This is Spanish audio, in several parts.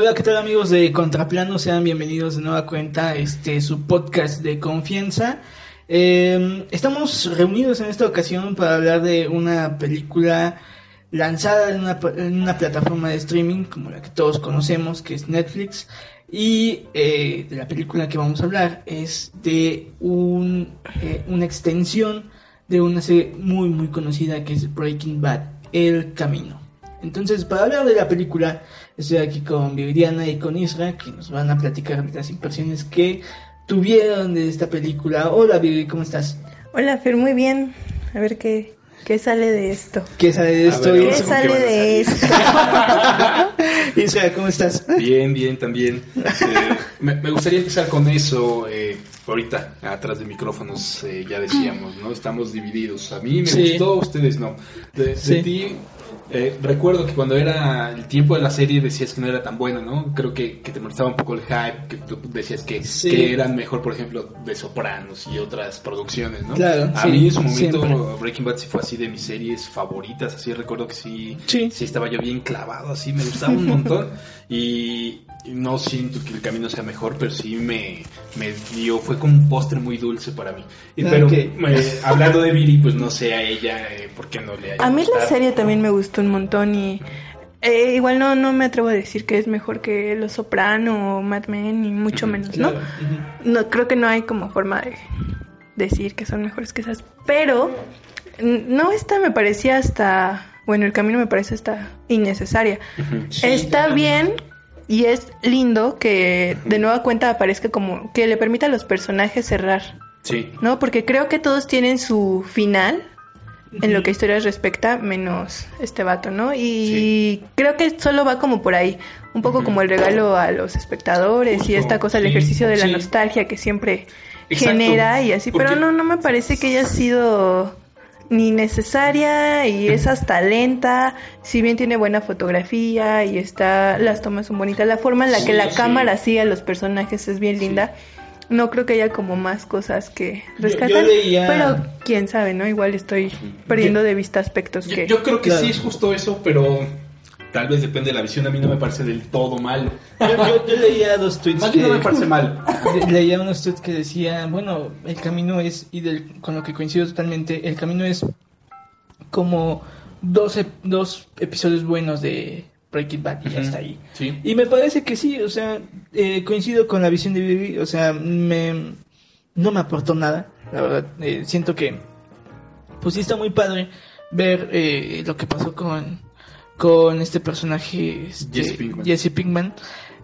Hola, ¿qué tal amigos de Contraplano? Sean bienvenidos de nueva cuenta a este su podcast de confianza. Eh, estamos reunidos en esta ocasión para hablar de una película lanzada en una, en una plataforma de streaming como la que todos conocemos, que es Netflix. Y eh, de la película que vamos a hablar es de un, eh, una extensión de una serie muy muy conocida que es Breaking Bad, El Camino. Entonces, para hablar de la película, estoy aquí con Viviana y con Isra, que nos van a platicar de las impresiones que tuvieron de esta película. Hola Vivi, ¿cómo estás? Hola Fer, muy bien. A ver qué, qué sale de esto. ¿Qué sale de esto? ¿Qué sale de esto? Isra, ¿cómo estás? Bien, bien, también. Eh, me, me, gustaría empezar con eso. Eh, ahorita, atrás de micrófonos, eh, ya decíamos, ¿no? Estamos divididos. A mí me sí. gustó, a ustedes no. De, sí. de ti, eh, recuerdo que cuando era el tiempo de la serie decías que no era tan buena, ¿no? Creo que, que te molestaba un poco el hype, que tú decías que, sí. que, eran mejor, por ejemplo, de Sopranos y otras producciones, ¿no? Claro. A sí, mí en su momento siempre. Breaking Bad sí fue así de mis series favoritas, así recuerdo que sí, sí, sí estaba yo bien clavado, así me gustaba un montón y no siento que el camino sea mejor, pero sí me, me dio, fue como un postre muy dulce para mí. Y, pero Okay. eh, hablando de Viri, pues no sé a ella eh, por qué no le haya A mí gustado. la serie también me gustó un montón y eh, igual no, no me atrevo a decir que es mejor que Los Soprano o Mad Men, ni mucho menos, Claro. ¿no? No, creo que no hay como forma de decir que son mejores que esas, pero no esta me parecía hasta, bueno, el camino me parece hasta innecesaria. Sí, Está bien y es lindo que de nueva cuenta aparezca como que le permita a los personajes cerrar, Sí. ¿no? Porque creo que todos tienen su final en lo que a historias respecta, menos este vato, ¿no? Y Sí. creo que solo va como por ahí, un poco como el regalo a los espectadores y esta cosa, el sí, ejercicio de la sí. nostalgia que siempre Exacto, genera y así, pero no, no me parece que haya sido ni necesaria y es hasta lenta, si bien tiene buena fotografía y está, las tomas son bonitas, la forma en la que la sí. cámara sigue a los personajes es bien Sí. linda. No creo que haya como más cosas que rescatar, leía- pero quién sabe, ¿no? Igual estoy perdiendo de vista aspectos Yo, que... yo creo que Claro. sí es justo eso, pero tal vez depende de la visión. A mí no me parece del todo mal. Yo, yo- yo leía dos tweets Más que... no me parece mal. Le- leía unos tweets que decían, bueno, el camino es, y del, con lo que coincido totalmente, el camino es como dos, ep- dos episodios buenos de Breaking Bad y ya está ahí. Sí. Y me parece que sí, o sea, eh, coincido con la visión de Vivi, o sea, me, no me aportó nada, la verdad, eh, siento que, pues sí está muy padre ver eh, lo que pasó con, con este personaje, este, Jesse Pinkman. Jesse Pinkman.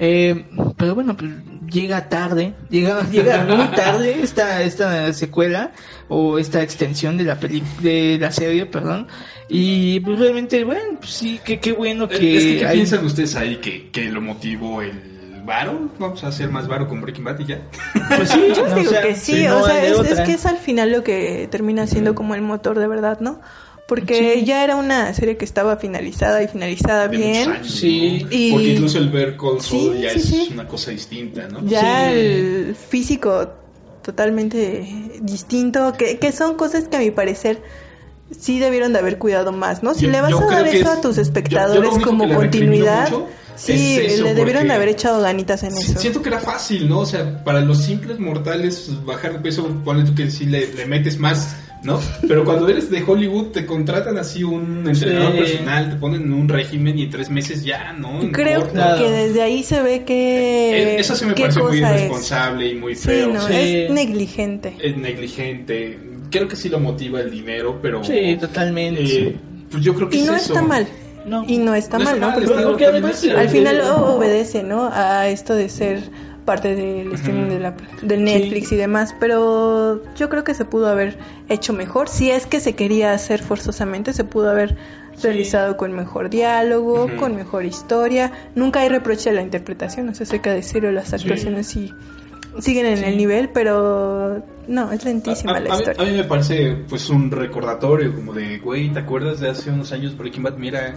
Eh, pero bueno, pues llega tarde, llega, llega muy tarde esta, esta secuela o esta extensión de la peli de la serie, perdón. Y pues realmente, bueno, pues sí, que qué bueno que, es que, ¿qué hay- piensan ustedes ahí que, que lo motivó el varo? Vamos a hacer más varo con Breaking Bad y ya. Pues sí, Yo no, digo o sea, que sí, si no o sea, es, es que es al final lo que termina siendo como el motor de verdad, ¿no? Porque Sí. ya era una serie que estaba finalizada y finalizada De bien. años, Sí. ¿no? Y- Porque incluso el ver Call Sí, ya sí, es sí. una cosa distinta, ¿no? Ya Sí. el físico totalmente distinto, que, que son cosas que a mi parecer sí debieron de haber cuidado más, ¿no? Si Yo- le vas a dar eso es- a tus yo- yo espectadores como continuidad, sí, es eso, le debieron de haber echado ganitas en Si- eso. Siento que era fácil, ¿no? O sea, para los simples mortales bajar de peso, ponle tú que sí le, le metes más, ¿no? Pero cuando eres de Hollywood te contratan así un entrenador Sí. personal, te ponen en un régimen y en tres meses ya, ¿no? En Creo que desde ahí se ve que... Eh, Eso sí me parece muy es. irresponsable y muy Sí, feo. no, Sí. es negligente. Es negligente. Creo que sí lo motiva el dinero, pero... Sí, totalmente. eh, pues yo creo que Y es no eso. está mal. No. Y no está No está mal, ¿no? mal, Porque porque al final obedece, ¿no? A esto de ser parte del streaming de la, del Netflix y demás, pero yo creo que se pudo haber hecho mejor. Si es que se quería hacer forzosamente, se pudo haber realizado con mejor diálogo, con mejor historia. Nunca hay reproche a la interpretación, o sea, hay que decirlo, las actuaciones sí, siguen en el nivel, pero no, es lentísima A- a- la a mí- historia. A mí me parece pues un recordatorio como de, güey, ¿te acuerdas de hace unos años Breaking Bad? Mira,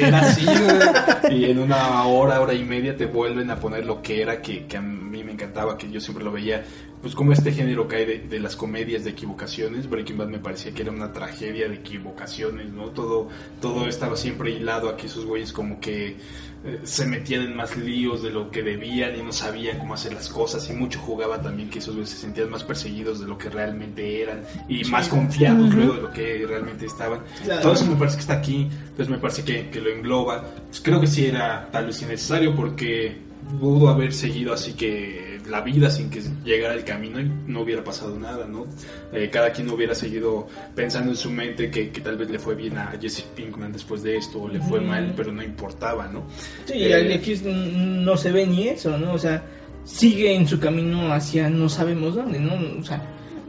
era así, güey. Y en una hora, hora y media te vuelven a poner lo que era, que, que a mí me encantaba, que yo siempre lo veía pues como este género cae de, de, las comedias de equivocaciones. Breaking Bad me parecía que era una tragedia de equivocaciones, ¿no? Todo, todo estaba siempre hilado a que esos güeyes como que eh, se metían en más líos de lo que debían y no sabían cómo hacer las cosas y mucho jugaba también que esos güeyes se sentían más perseguidos de lo que realmente eran y más confiados luego de lo que realmente estaban. Todo eso me parece que está aquí, pues me parece que, que lo engloba. Pues creo que sí era tal vez innecesario porque pudo haber seguido así que la vida sin que llegara el camino y no hubiera pasado nada, ¿no? Eh, cada quien hubiera seguido pensando en su mente que, que, tal vez le fue bien a Jesse Pinkman después de esto o le fue mal, pero no importaba, ¿no? Sí, eh, aquí no se ve ni eso, ¿no? O sea, sigue en su camino hacia no sabemos dónde, ¿no? O sea,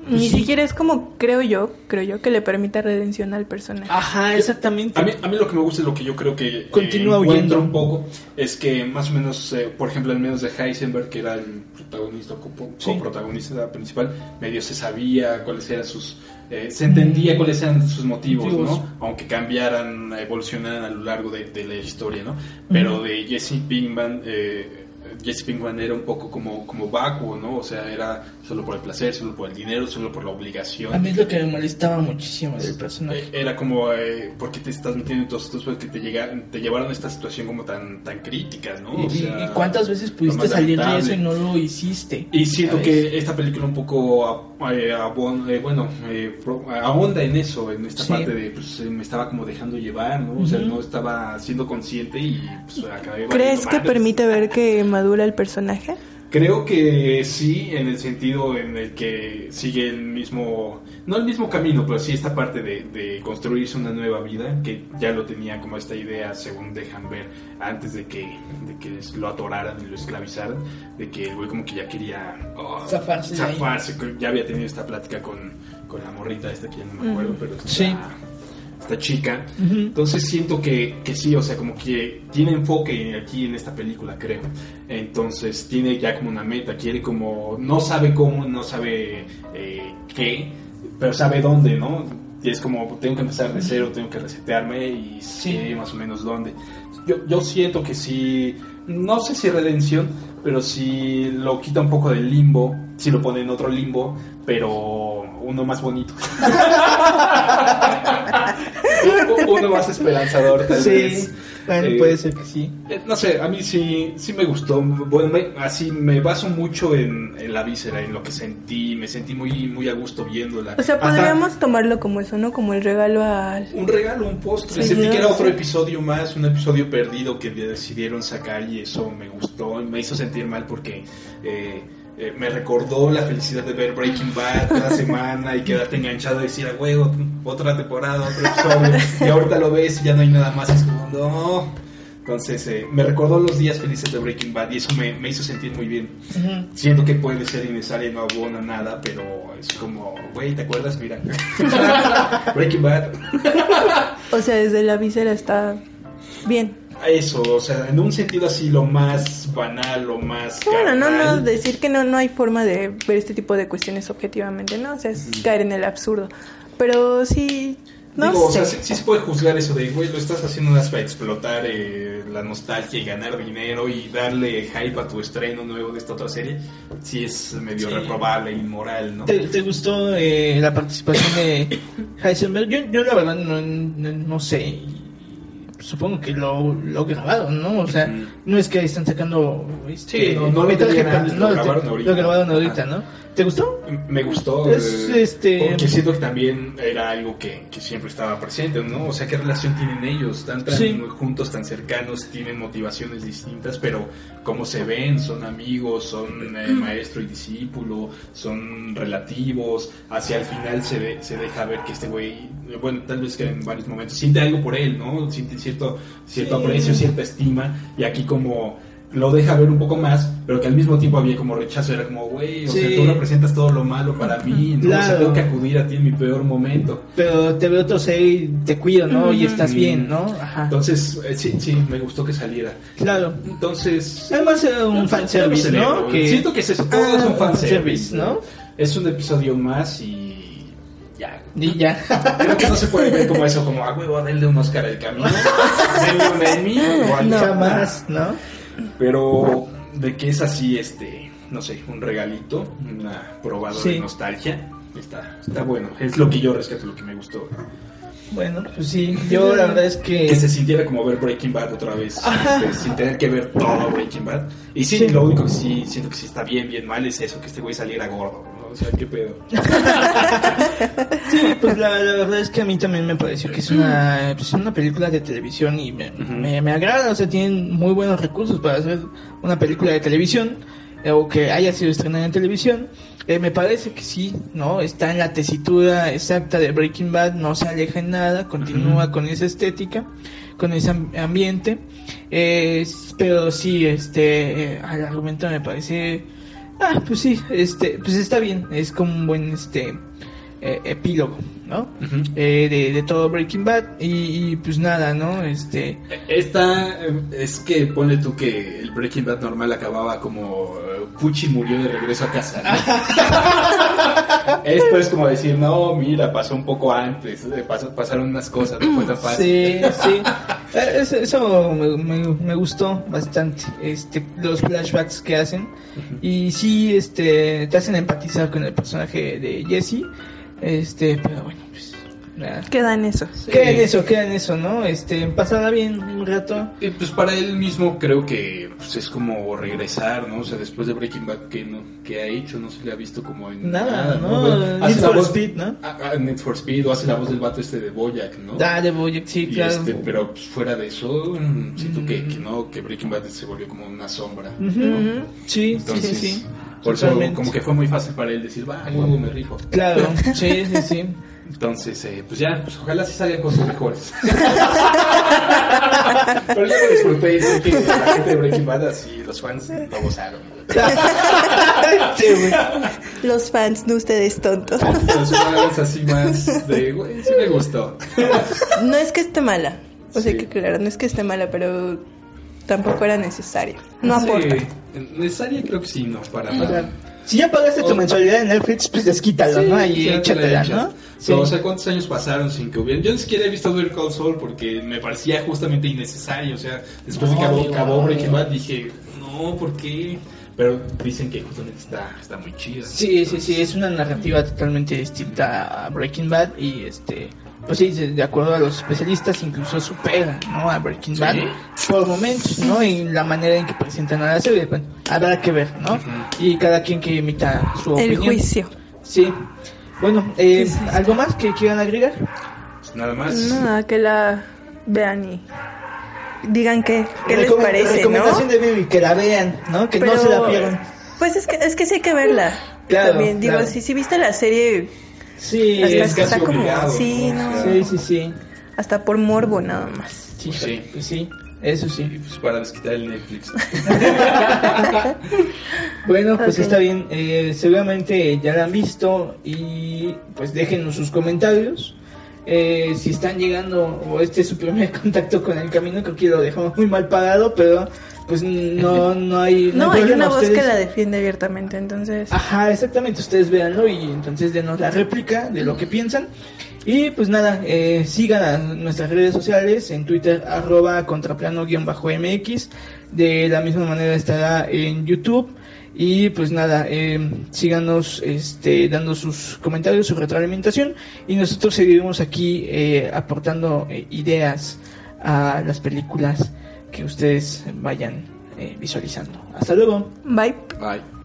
pues Ni siquiera es como, creo yo, creo yo, que le permita redención al personaje. Ajá, exactamente. A mí, a mí lo que me gusta es lo que yo creo que Continúa encuentro un poco, es que más o menos, eh, por ejemplo, en menos de Heisenberg, que era el protagonista, coprotagonista sí. principal, medio se sabía cuáles eran sus... Eh, se entendía cuáles eran sus motivos, motivos, ¿no? Aunque cambiaran, evolucionaran a lo largo de, de la historia, ¿no? Pero de Jesse Pinkman... Eh, Jesse Pinkman era un poco como, como vacuo, ¿no? O sea, era solo por el placer, solo por el dinero, solo por la obligación. A mí es lo que me molestaba muchísimo del personaje. Eh, era como, eh, ¿por qué te estás metiendo en todos estos que te, llegaron, te llevaron a esta situación como tan, tan crítica, ¿no? O sea, ¿Y cuántas veces pudiste salir de eso y no lo hiciste? Y siento que esta película un poco, eh, abon, eh, bueno, eh, abonda en eso, en esta sí. parte de, pues me estaba como dejando llevar, ¿no? O sea, uh -huh. no estaba siendo consciente y pues acabé... ¿Crees que permite ver que madura el personaje? Creo que sí, en el sentido en el que sigue el mismo, no el mismo camino, pero sí esta parte de, de, construirse una nueva vida, que ya lo tenía como esta idea, según dejan ver, antes de que, de que lo atoraran y lo esclavizaran, de que el güey como que ya quería oh, zafarse, zafarse ya había tenido esta plática con, con la morrita esta que ya no me acuerdo, mm. pero sí esta chica. Uh -huh. Entonces siento que, que, sí, o sea, como que tiene enfoque aquí en esta película, creo. Entonces tiene ya como una meta, quiere como, no sabe cómo, no sabe eh, qué, pero sabe dónde, ¿no? Y es como, tengo que empezar de cero, tengo que resetearme y sí. sé más o menos dónde. Yo, yo siento que sí, no sé si redención, pero sí lo quita un poco del limbo, si lo pone en otro limbo, pero uno más bonito. uno más esperanzador, tal sí, vez. Bueno, eh, puede ser que sí. Eh, no sé, a mí sí, sí me gustó. Bueno, me, así me baso mucho en, en, la víscera, en lo que sentí. Me sentí muy, muy a gusto viéndola. O sea, podríamos Hasta, tomarlo como eso, ¿no? Como el regalo al. Un regalo, un postre. Sí, sentí que era otro episodio más, un episodio perdido que decidieron sacar y eso me gustó. Me hizo sentir mal porque. Eh, eh, me recordó la felicidad de ver Breaking Bad cada semana y quedarte enganchado y decir, güey, otra temporada, otro episodio. y ahorita lo ves y ya no hay nada más. Es como, no. Entonces, eh, me recordó los días felices de Breaking Bad y eso me, me hizo sentir muy bien. Uh -huh. Siento que puede ser innecesario y no abona nada, pero es como, güey, ¿te acuerdas? Mira. Breaking Bad. o sea, desde la víscera está bien eso, o sea, en un sentido así lo más banal, lo más... Bueno, no, no, decir que no, no hay forma de ver este tipo de cuestiones objetivamente, ¿no? O sea, es mm. caer en el absurdo. Pero sí... No Digo, sé. o sea, sí, sí, se puede juzgar eso de, güey, lo estás haciendo más para explotar eh, la nostalgia y ganar dinero y darle hype a tu estreno nuevo de esta otra serie. Sí es medio sí. reprobable, inmoral, ¿no? ¿Te, te gustó eh, la participación de Heisenberg? Yo, yo la verdad no, no, no sé supongo que lo, lo grabaron, ¿no? O sea, mm. no es que están sacando este, sí, no, no, lo, antes, no, lo grabaron ahorita. Lo grabaron ahorita, ¿no? ¿Te gustó? Me gustó. Es, eh, este... Porque siento que también era algo que, que, siempre estaba presente, ¿no? O sea, ¿qué relación tienen ellos? Están tan sí. juntos, tan cercanos, tienen motivaciones distintas, pero cómo se ven, son amigos, son eh, maestro y discípulo, son relativos. Hacia el final se, de, se deja ver que este güey, bueno, tal vez que en varios momentos siente algo por él, ¿no? Siente cierto, cierto sí. aprecio, cierta estima, y aquí como lo deja ver un poco más, pero que al mismo tiempo había como rechazo, era como, güey, o sí. sea, tú representas todo lo malo para mí, ¿no? Claro. O sea, tengo que acudir a ti en mi peor momento. Pero te veo ser y te cuido, ¿no? Y estás bien, ¿no? Ajá. Entonces, eh, sí, sí, me gustó que saliera. Claro. Entonces... Además era un fanservice, ¿no? Que... Siento que es eso, todo ah, es un fanservice, ¿no? Es un episodio más y ya. Y ya. Creo que no se puede ver como eso, como, ah, huevo, denle un Oscar al camino, denle un Emmy, o no, jamás, ¿no? Pero de que es así, este, no sé, un regalito, una probada de nostalgia. Está, está bueno, es lo que yo rescato, lo que me gustó. Bueno, pues sí, yo la verdad es que... Que se sintiera como ver Breaking Bad otra vez, este, sin tener que ver todo Breaking Bad. Y sí, lo único que sí siento que sí está bien, bien mal es eso, que este güey saliera gordo, ¿no? O sea, qué pedo. sí, pues la, verdad es que a mí también me pareció que es una, pues, una película de televisión y me, me, me agrada, o sea, tienen muy buenos recursos para hacer una película de televisión o que haya sido estrenada en televisión, eh, me parece que sí, ¿no? Está en la tesitura exacta de Breaking Bad, no se aleja en nada, continúa con esa estética, con ese ambiente, pero sí, este, al eh, argumento me parece, ah, pues sí, este, pues está bien, es como un buen, este, eh, epílogo, ¿no? Eh, de, todo Breaking Bad y, pues nada, ¿no? Este... Esta es que pone tú que el Breaking Bad normal acababa como eh, Pucci murió de regreso a casa. Esto es como decir, no, mira, pasó un poco antes, pasaron unas cosas, no fue tan fácil. Sí, sí. Eso, me, gustó bastante, este, los flashbacks que hacen y sí, este, te hacen empatizar con el personaje de Jesse este, pero bueno, pues. Queda en eso. Queda en eso, queda en eso, ¿no? Este, pasada bien un rato. Y pues para él mismo creo que pues, es como regresar, ¿no? O sea, después de Breaking Bad, ¿qué, no, qué ha hecho? No se le ha visto como en nada, ¿no? Need for Speed, ¿no? Ah, ah, Need for Speed, o hace la voz del vato este de Boyack, ¿no? Ah, de Boyack, sí, claro. Este, pero pues, fuera de eso, mm, siento que, que, no, que Breaking Bad se volvió como una sombra, Sí, sí, sí. Por eso como que fue muy fácil para él decir, va, huevo, me rifo. Claro, sí, sí, sí. Entonces, eh, pues ya, pues ojalá sí salgan con sus mejores. Pero yo lo disfruté y sé que la gente de Breaking Bad así, los fans lo gozaron. los fans, no ustedes tontos. Los fans así más de, güey, sí me gustó. No es que esté mala, o sea que claro, no es que esté mala, pero tampoco era necesario. No aporta. Necesaria creo que sí, no, para nada. Si ya pagaste tu mensualidad en Netflix, pues desquítalo, ¿no? Y échatela, ¿no? Sí. o sea, ¿cuántos años pasaron sin que hubiera? Yo ni siquiera he visto Ver Call Saul porque me parecía justamente innecesario. O sea, después de que acabó, Breaking Bad dije, no, ¿por qué? Pero dicen que justamente está, está muy chido. Sí, sí, sí, es una narrativa totalmente distinta a Breaking Bad y este pues sí, de acuerdo a los especialistas, incluso supera ¿no? a Breaking Bad por momentos, ¿no? En la manera en que presentan a la serie. Bueno, habrá que ver, ¿no? Y cada quien que emita su opinión. El juicio. Sí. Bueno, eh, ¿algo más que quieran agregar? Pues nada más. Nada, que la vean y digan qué, qué les parece, recomendación de que la vean, ¿no? Que no se la pierdan. Pues es que, es que sí hay que verla. Claro, También, digo, si, si viste la serie Sí, es casi obligado. Sí, no. sí, sí, sí. Hasta por morbo nada más. Sí, sí. Pues sí. Eso sí. pues para desquitar el Netflix. bueno, pues está bien. Eh, seguramente ya la han visto y pues déjenos sus comentarios. Eh, si están llegando o este es su primer contacto con el camino, creo que lo dejamos muy mal pagado, pero pues no, no hay... No, hay, una voz que la defiende abiertamente, entonces... Ajá, exactamente, ustedes véanlo y entonces denos la réplica de lo que piensan. Y pues nada, eh, sigan nuestras redes sociales, en Twitter arroba contraplano-mx, de la misma manera estará en YouTube. Y pues nada, eh, síganos este, dando sus comentarios, su retroalimentación. Y nosotros seguiremos aquí eh, aportando eh, ideas a las películas que ustedes vayan eh, visualizando. Hasta luego. Bye. Bye.